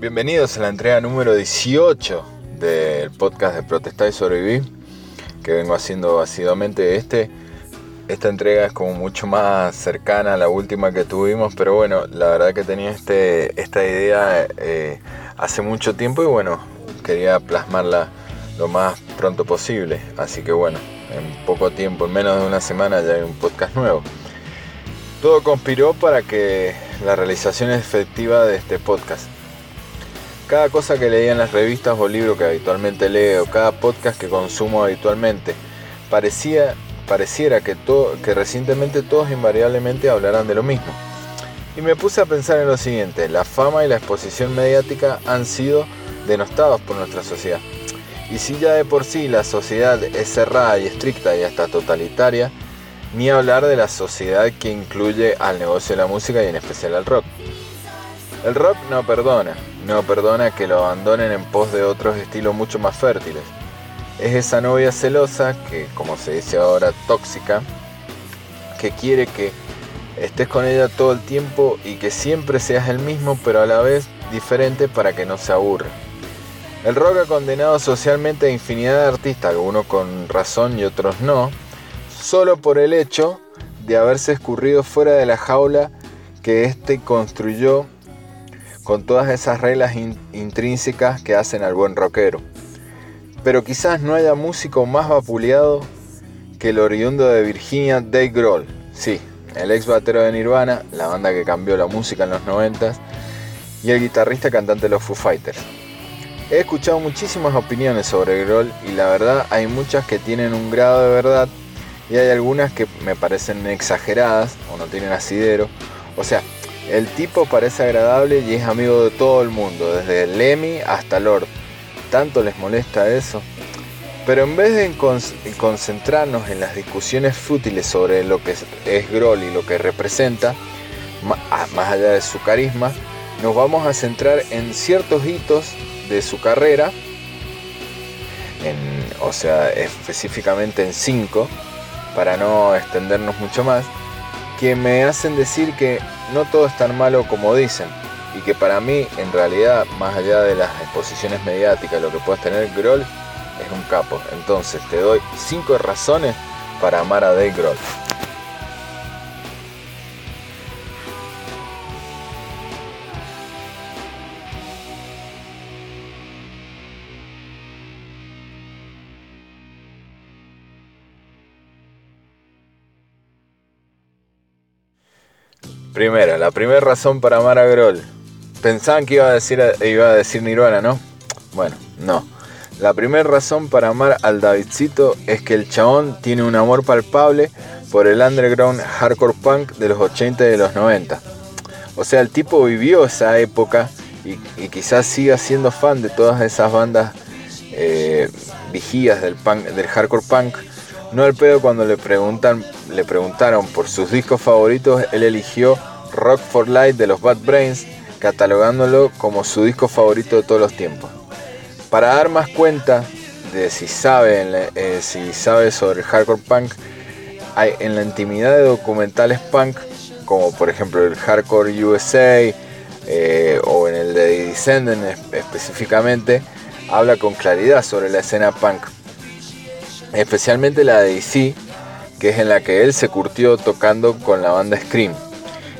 Bienvenidos a la entrega número 18 del podcast de Protestar y Sobrevivir, que vengo haciendo asiduamente. Este, esta entrega es como mucho más cercana a la última que tuvimos, pero bueno, la verdad que tenía este, esta idea eh, hace mucho tiempo y bueno, quería plasmarla lo más pronto posible. Así que bueno, en poco tiempo, en menos de una semana ya hay un podcast nuevo. Todo conspiró para que la realización efectiva de este podcast cada cosa que leía en las revistas o libros que habitualmente leo, cada podcast que consumo habitualmente, parecía, pareciera que, que recientemente todos invariablemente hablarán de lo mismo. Y me puse a pensar en lo siguiente, la fama y la exposición mediática han sido denostados por nuestra sociedad. Y si ya de por sí la sociedad es cerrada y estricta y hasta totalitaria, ni hablar de la sociedad que incluye al negocio de la música y en especial al rock. El rock no perdona, no perdona que lo abandonen en pos de otros estilos mucho más fértiles. Es esa novia celosa, que como se dice ahora tóxica, que quiere que estés con ella todo el tiempo y que siempre seas el mismo pero a la vez diferente para que no se aburra. El rock ha condenado socialmente a infinidad de artistas, algunos con razón y otros no, solo por el hecho de haberse escurrido fuera de la jaula que éste construyó con todas esas reglas intrínsecas que hacen al buen rockero. Pero quizás no haya músico más vapuleado que el oriundo de Virginia, Dave Grohl. Sí, el ex batero de Nirvana, la banda que cambió la música en los 90 y el guitarrista cantante de los Foo Fighters. He escuchado muchísimas opiniones sobre Grohl y la verdad hay muchas que tienen un grado de verdad y hay algunas que me parecen exageradas o no tienen asidero. O sea, el tipo parece agradable y es amigo de todo el mundo, desde Lemmy hasta Lord. ¿Tanto les molesta eso? Pero en vez de concentrarnos en las discusiones fútiles sobre lo que es Groll y lo que representa, ah, más allá de su carisma, nos vamos a centrar en ciertos hitos de su carrera, o sea, específicamente en cinco, para no extendernos mucho más, que me hacen decir que no todo es tan malo como dicen y que para mí en realidad más allá de las exposiciones mediáticas lo que puedas tener Groll es un capo. Entonces te doy 5 razones para amar a Dave Groll Primera, la primera razón para amar a Groll. Pensaban que iba a decir, iba a decir Nirvana, ¿no? Bueno, no. La primera razón para amar al Davidcito es que el chabón tiene un amor palpable por el underground hardcore punk de los 80 y de los 90. O sea, el tipo vivió esa época y, quizás siga siendo fan de todas esas bandas eh, vigías del, punk, del hardcore punk no al pedo cuando le, preguntan, le preguntaron por sus discos favoritos, él eligió Rock for Life de los Bad Brains, catalogándolo como su disco favorito de todos los tiempos. Para dar más cuenta de si sabe, eh, si sabe sobre el hardcore punk, hay en la intimidad de documentales punk, como por ejemplo el Hardcore USA eh, o en el de Descendant específicamente, habla con claridad sobre la escena punk especialmente la de DC, que es en la que él se curtió tocando con la banda Scream.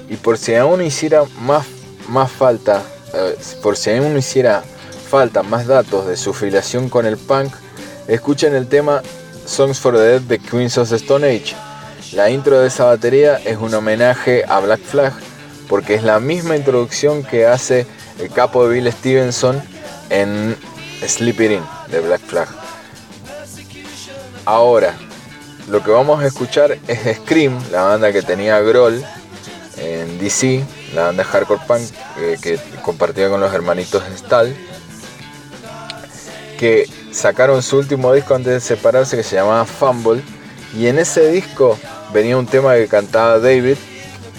Y por si aún hiciera más, más falta, por si aún hiciera falta más datos de su filiación con el punk, escuchen el tema Songs for the Dead de Queens of the Stone Age. La intro de esa batería es un homenaje a Black Flag porque es la misma introducción que hace el capo de Bill Stevenson en Sleep It In de Black Flag. Ahora, lo que vamos a escuchar es Scream, la banda que tenía Groll en DC, la banda hardcore punk eh, que compartía con los hermanitos Stahl, que sacaron su último disco antes de separarse que se llamaba Fumble, y en ese disco venía un tema que cantaba David,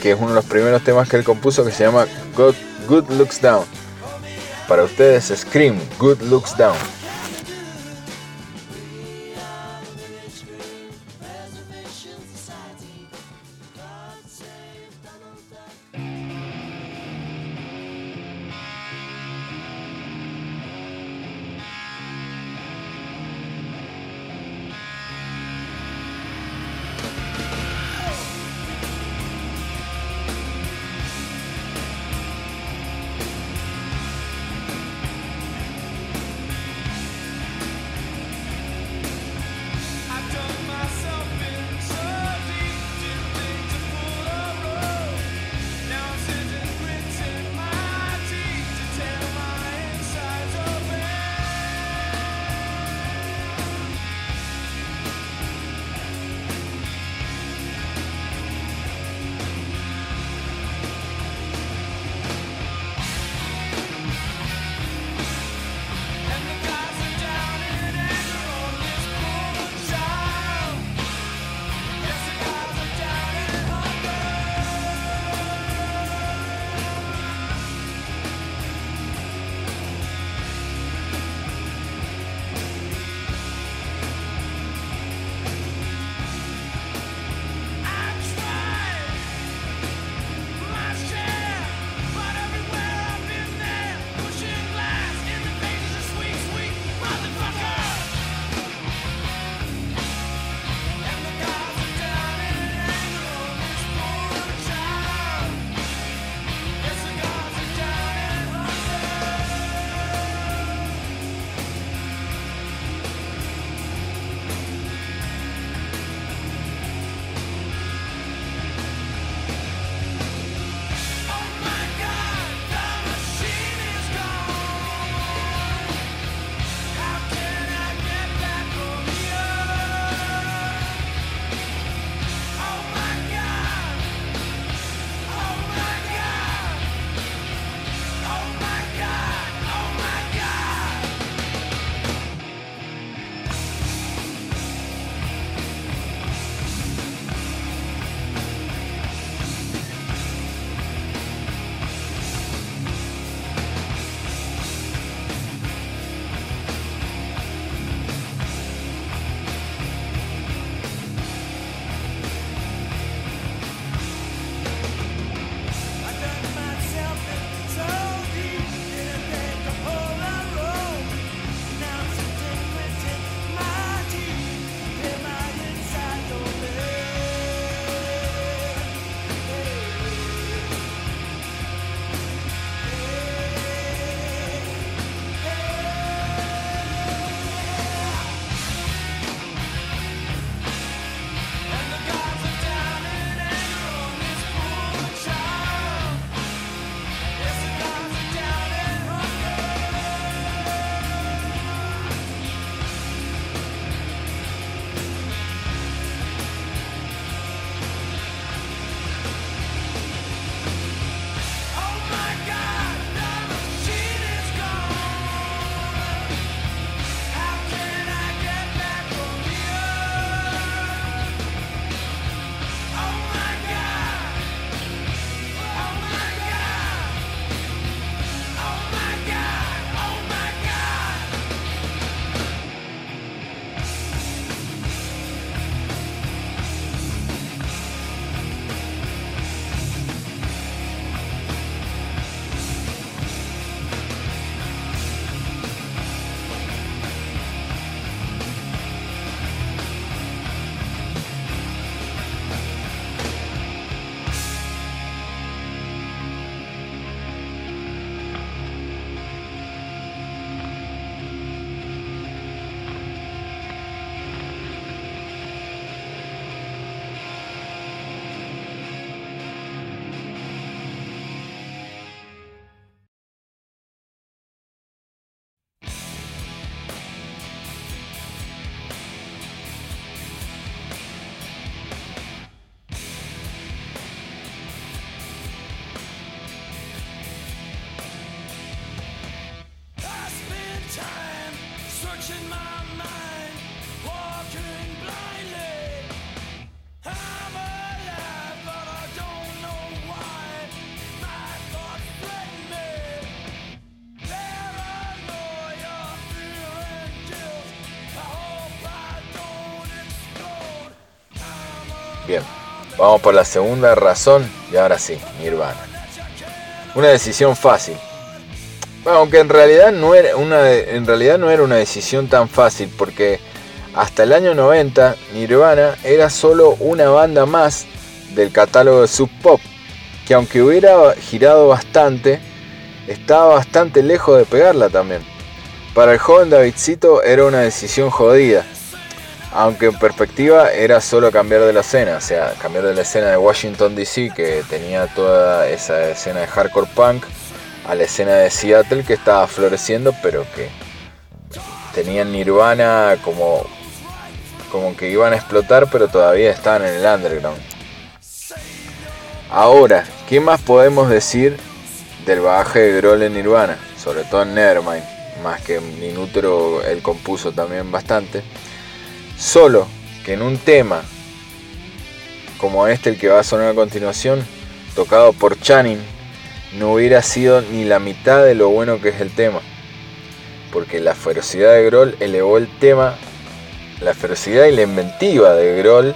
que es uno de los primeros temas que él compuso que se llama Good, Good Looks Down. Para ustedes, Scream, Good Looks Down. Vamos por la segunda razón y ahora sí, Nirvana. Una decisión fácil. aunque en realidad, no era una, en realidad no era una decisión tan fácil porque hasta el año 90 Nirvana era solo una banda más del catálogo de Sub Pop, que aunque hubiera girado bastante, estaba bastante lejos de pegarla también. Para el joven Davidcito era una decisión jodida, aunque en perspectiva era solo cambiar de la escena, o sea, cambiar de la escena de Washington DC, que tenía toda esa escena de hardcore punk, a la escena de Seattle, que estaba floreciendo, pero que tenían Nirvana como, como que iban a explotar, pero todavía estaban en el underground. Ahora, ¿qué más podemos decir del bagaje de Grohl en Nirvana? Sobre todo en Nevermind, más que en él compuso también bastante. Solo que en un tema como este, el que va a sonar a continuación, tocado por Channing, no hubiera sido ni la mitad de lo bueno que es el tema. Porque la ferocidad de Grohl elevó el tema, la ferocidad y la inventiva de Grohl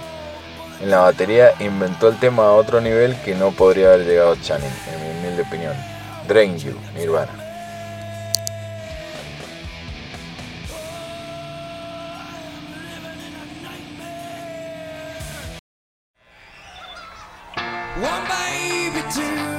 en la batería inventó el tema a otro nivel que no podría haber llegado Channing, en mi humilde opinión. Drain You, Nirvana. One baby to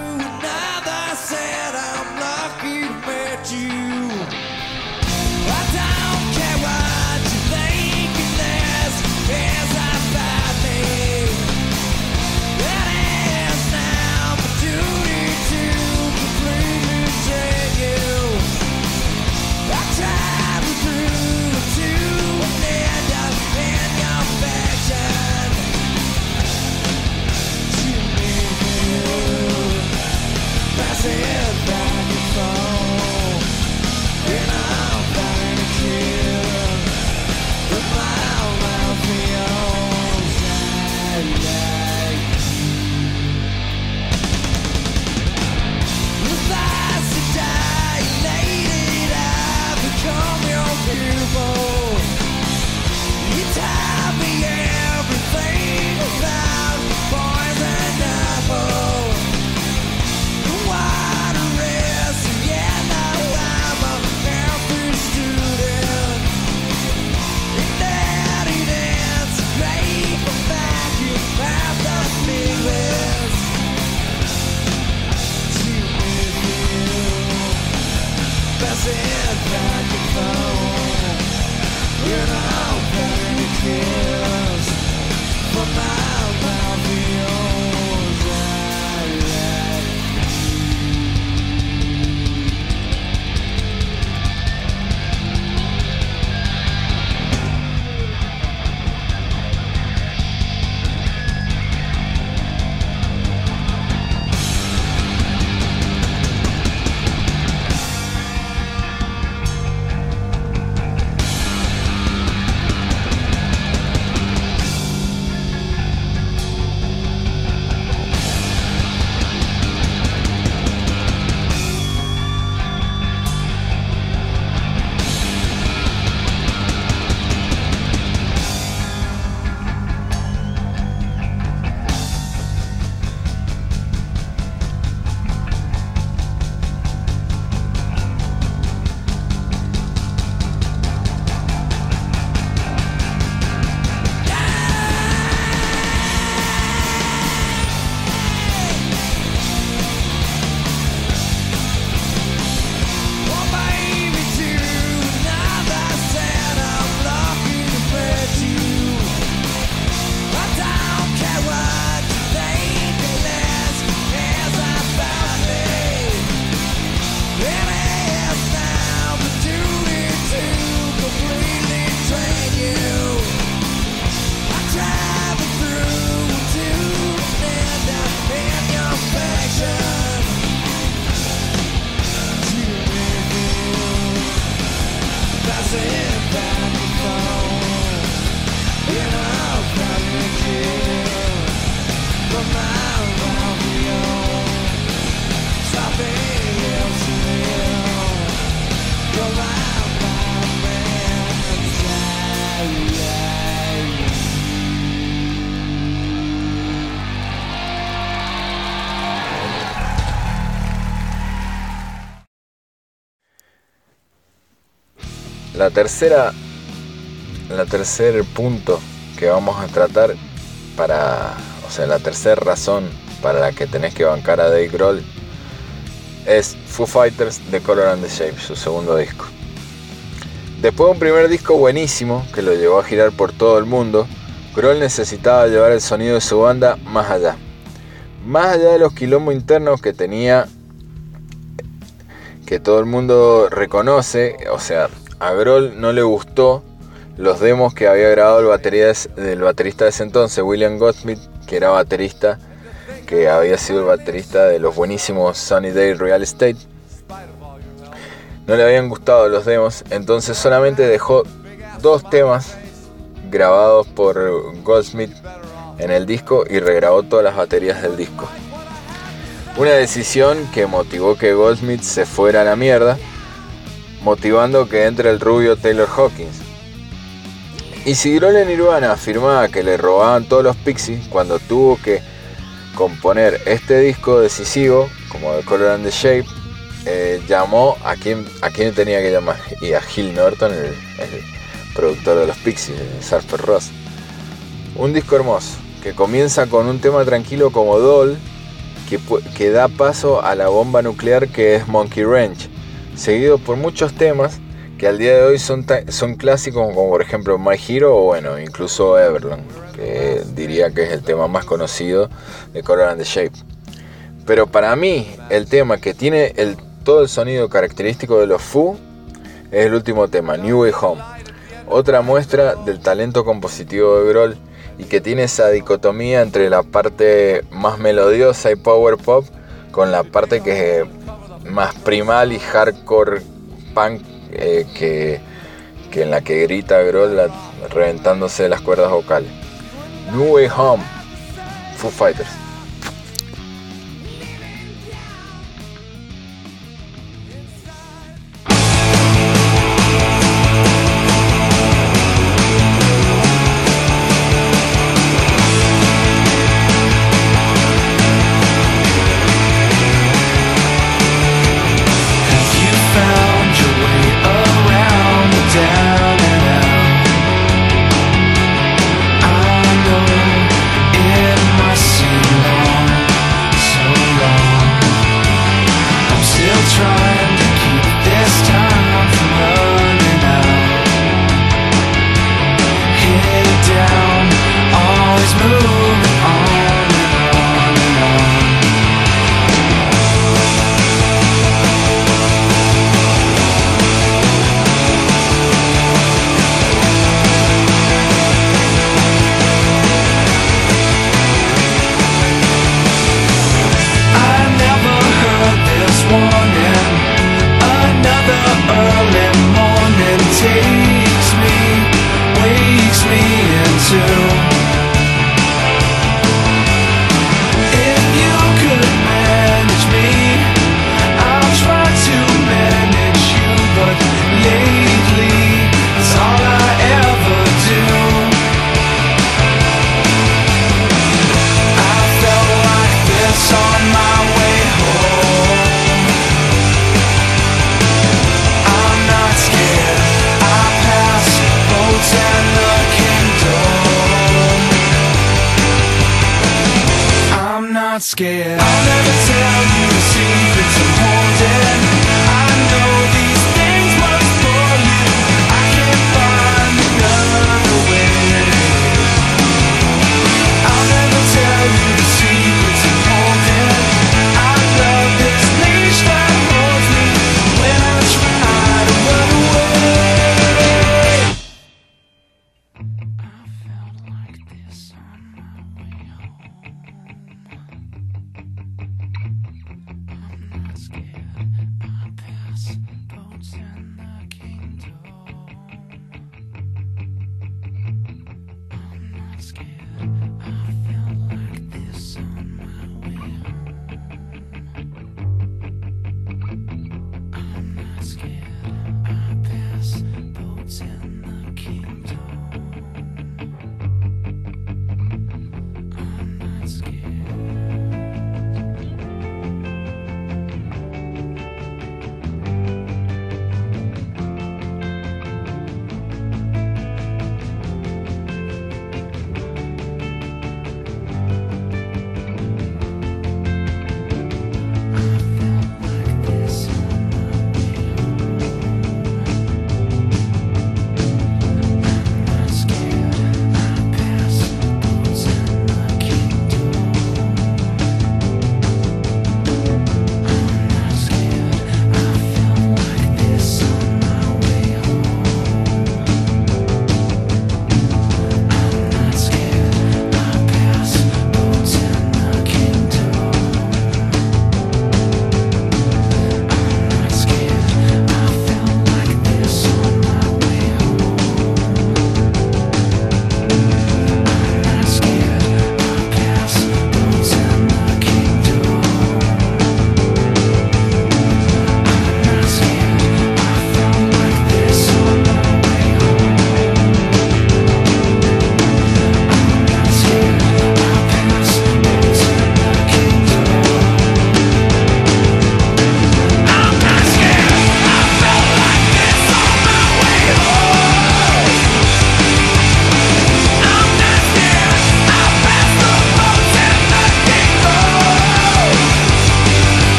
sent back phone. You're not better to kill. La tercera, la tercer punto que vamos a tratar para, o sea, la tercera razón para la que tenés que bancar a Dave Grohl es Foo Fighters The Color and the Shape, su segundo disco. Después de un primer disco buenísimo que lo llevó a girar por todo el mundo, Grohl necesitaba llevar el sonido de su banda más allá. Más allá de los quilombos internos que tenía, que todo el mundo reconoce, o sea, a Grohl no le gustó los demos que había grabado el batería del baterista de ese entonces, William Goldsmith, que era baterista, que había sido el baterista de los buenísimos Sunny Day Real Estate. No le habían gustado los demos, entonces solamente dejó dos temas grabados por Goldsmith en el disco y regrabó todas las baterías del disco. Una decisión que motivó que Goldsmith se fuera a la mierda, motivando que entre el rubio Taylor Hawkins. Y si Grohl Nirvana afirmaba que le robaban todos los Pixies cuando tuvo que componer este disco decisivo, como The Color and the Shape, eh, llamó a quien, a quien tenía que llamar, y a Gil Norton, el, productor de los Pixies, Surfer Ross. Un disco hermoso, que comienza con un tema tranquilo como Doll, que, que da paso a la bomba nuclear que es Monkey Ranch, seguido por muchos temas que al día de hoy son, son clásicos como por ejemplo My Hero o bueno, incluso Everland, que diría que es el tema más conocido de Color and the Shape. Pero para mí el tema que tiene el, todo el sonido característico de los Foo es el último tema, New Way Home. Otra muestra del talento compositivo de Grohl y que tiene esa dicotomía entre la parte más melodiosa y power pop con la parte que es más primal y hardcore punk eh, que, que, en la que grita Grohl reventándose las cuerdas vocales. New Way Home, Foo Fighters.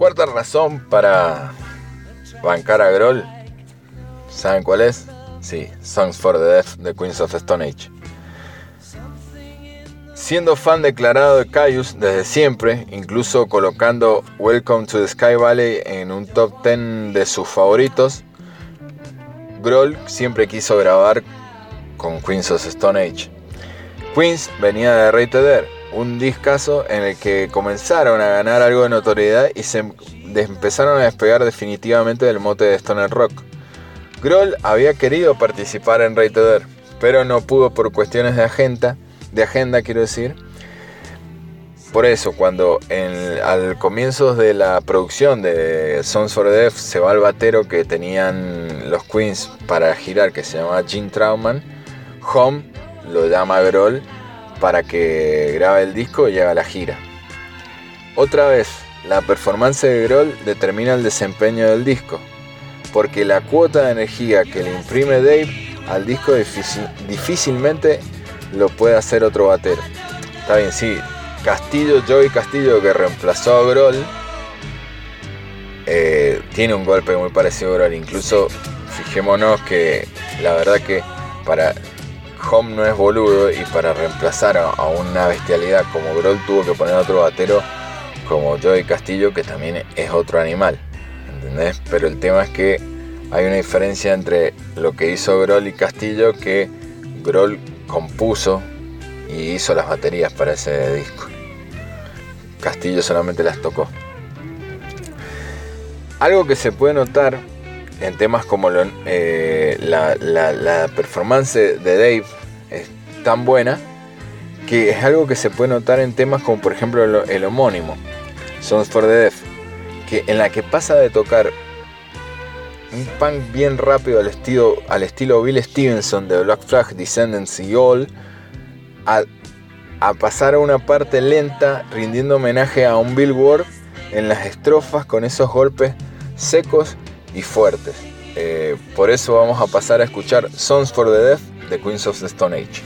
Cuarta razón para bancar a Groll. ¿Saben cuál es? Sí, Songs for the Deaf de Queens of Stone Age. Siendo fan declarado de Caius desde siempre, incluso colocando Welcome to the Sky Valley en un top 10 de sus favoritos, Grohl siempre quiso grabar con Queens of Stone Age. Queens venía de Rated un discazo en el que comenzaron a ganar algo de notoriedad y se empezaron a despegar definitivamente del mote de Stoner Rock. Grohl había querido participar en Rated pero no pudo por cuestiones de agenda de agenda, quiero decir. Por eso, cuando al comienzo de la producción de Sons for Death se va el batero que tenían los Queens para girar, que se llamaba Gene Trauman, Home lo llama Grohl para que grabe el disco y haga la gira. Otra vez, la performance de Grohl determina el desempeño del disco, porque la cuota de energía que le imprime Dave al disco difícilmente lo puede hacer otro batero. Está bien, sí. Castillo, Joey Castillo, que reemplazó a Groll, eh, tiene un golpe muy parecido a Groll. Incluso, fijémonos que la verdad que para Home no es boludo y para reemplazar a, una bestialidad como Groll tuvo que poner otro batero como Joey Castillo, que también es otro animal. ¿Entendés? Pero el tema es que hay una diferencia entre lo que hizo Groll y Castillo que Groll compuso y hizo las baterías para ese disco. Castillo solamente las tocó. Algo que se puede notar en temas como eh, la, performance de Dave es tan buena que es algo que se puede notar en temas como por ejemplo el, homónimo, Songs for the Deaf, que en la que pasa de tocar un punk bien rápido al estilo, al estilo Bill Stevenson de Black Flag, Descendants y All, a, pasar a una parte lenta rindiendo homenaje a un Billboard en las estrofas con esos golpes secos y fuertes. Eh, por eso vamos a pasar a escuchar Songs for the Deaf de Queens of the Stone Age.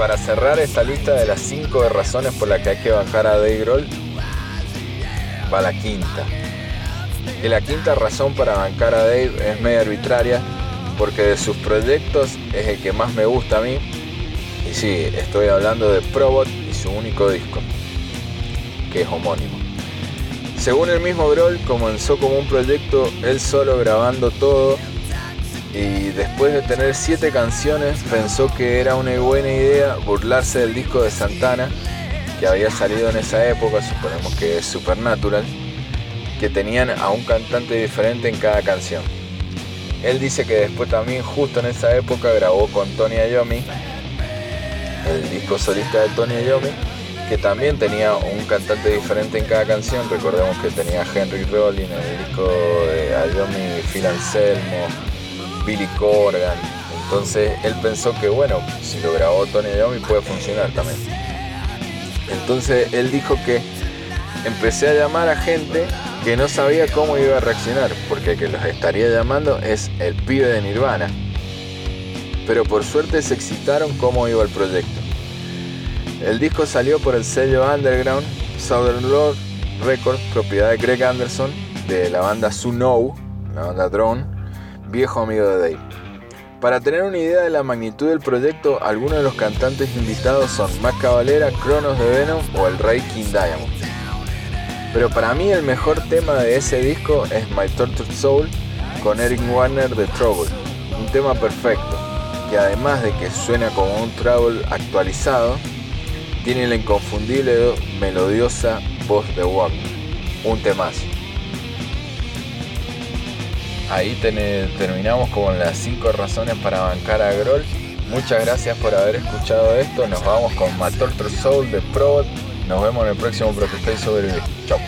Para cerrar esta lista de las 5 razones por las que hay que bancar a Dave Grohl, va la quinta. Y la quinta razón para bancar a Dave es medio arbitraria, porque de sus proyectos es el que más me gusta a mí. Y sí, estoy hablando de Probot y su único disco, que es homónimo. Según el mismo Grohl, comenzó como un proyecto él solo grabando todo y después de tener siete canciones pensó que era una buena idea burlarse del disco de Santana que había salido en esa época, suponemos que es Supernatural, que tenían a un cantante diferente en cada canción. Él dice que después también justo en esa época grabó con Tony Iommi, el disco solista de Tony Iommi, que también tenía un cantante diferente en cada canción. Recordemos que tenía Henry Rollin en el disco de Iommi, Phil Anselmo, Billy Corgan. Entonces él pensó que bueno, si lo grabó Tony Iommi puede funcionar también. Entonces él dijo que empecé a llamar a gente que no sabía cómo iba a reaccionar, porque el que los estaría llamando es el pibe de Nirvana. Pero por suerte se excitaron cómo iba el proyecto. El disco salió por el sello Underground Southern Lord Records, propiedad de Greg Anderson, de la banda Suno, la banda Drone, viejo amigo de Dave. Para tener una idea de la magnitud del proyecto, algunos de los cantantes invitados son Mac Cavalera, Cronos de Venom o el Rey King Diamond. Pero para mí el mejor tema de ese disco es My Tortured Soul con Eric Warner de Trouble, un tema perfecto, que además de que suena como un Trouble actualizado, tiene la inconfundible melodiosa voz de Warner, un temazo. Ahí terminamos con las 5 razones para bancar a Groll. Muchas gracias por haber escuchado esto. Nos vamos con My Tortured Soul de Probot nos vemos en el próximo Protestáis sobre Chao.